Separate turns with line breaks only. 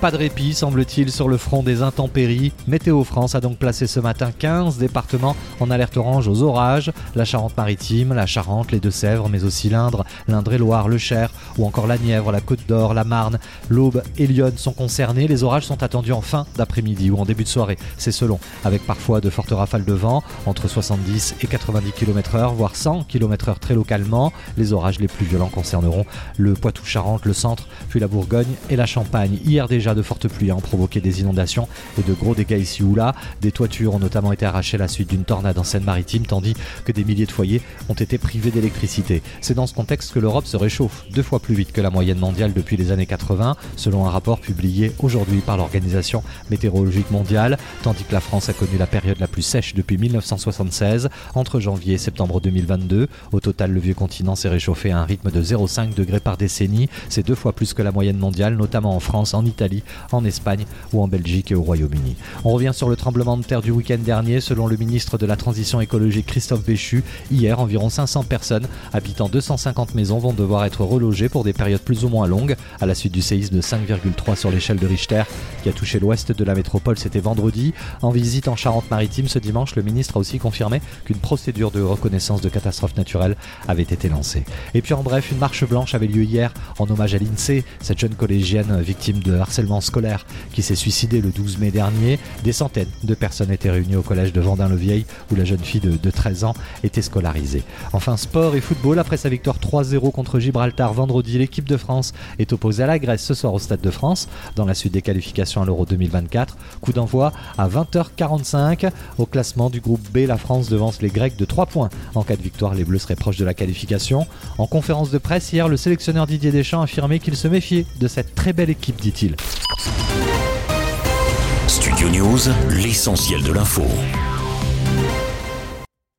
Pas de répit, semble-t-il, sur le front des intempéries. Météo France a donc placé ce matin 15 départements en alerte orange aux orages. La Charente-Maritime, la Charente, les Deux-Sèvres, mais aussi l'Indre, l'Indre-et-Loire, le Cher ou encore la Nièvre, la Côte d'Or, la Marne, l'Aube et Lyon sont concernés. Les orages sont attendus en fin d'après-midi ou en début de soirée. C'est selon, avec parfois de fortes rafales de vent, entre 70 et 90 km/h, voire 100 km/h très localement. Les orages les plus violents concerneront le Poitou-Charentes, le centre, puis la Bourgogne et la Champagne. Hier déjà, de fortes pluies ont provoqué des inondations et de gros dégâts ici ou là. Des toitures ont notamment été arrachées à la suite d'une tornade en Seine-Maritime, tandis que des milliers de foyers ont été privés d'électricité. C'est dans ce contexte que l'Europe se réchauffe deux fois plus vite que la moyenne mondiale depuis les années 80, selon un rapport publié aujourd'hui par l'Organisation météorologique mondiale, tandis que la France a connu la période la plus sèche depuis 1976, entre janvier et septembre 2022. Au total, le vieux continent s'est réchauffé à un rythme de 0,5 degrés par décennie. C'est deux fois plus que la moyenne mondiale, notamment en France, en Italie, en Espagne ou en Belgique et au Royaume-Uni. On revient sur le tremblement de terre du week-end dernier. Selon le ministre de la Transition écologique Christophe Béchu, hier, environ 500 personnes habitant 250 maisons vont devoir être relogées pour des périodes plus ou moins longues à la suite du séisme de 5,3 sur l'échelle de Richter qui a touché l'ouest de la métropole. C'était vendredi. En visite en Charente-Maritime ce dimanche, le ministre a aussi confirmé qu'une procédure de reconnaissance de catastrophe naturelle avait été lancée. Et puis en bref, une marche blanche avait lieu hier en hommage à l'INSEE, cette jeune collégienne victime de harcèlement scolaire qui s'est suicidé le 12 mai dernier. Des centaines de personnes étaient réunies au collège de Vendin-le-Vieil où la jeune fille de, de 13 ans était scolarisée. Enfin, sport et football. Après sa victoire 3-0 contre Gibraltar vendredi, l'équipe de France est opposée à la Grèce ce soir au Stade de France dans la suite des qualifications à l'Euro 2024. Coup d'envoi à 20h45. Au classement du groupe B, la France devance les Grecs de 3 points. En cas de victoire, les Bleus seraient proches de la qualification. En conférence de presse hier, le sélectionneur Didier Deschamps a affirmé qu'il se méfiait de cette très belle équipe, dit-il.
News, l'essentiel de l'info.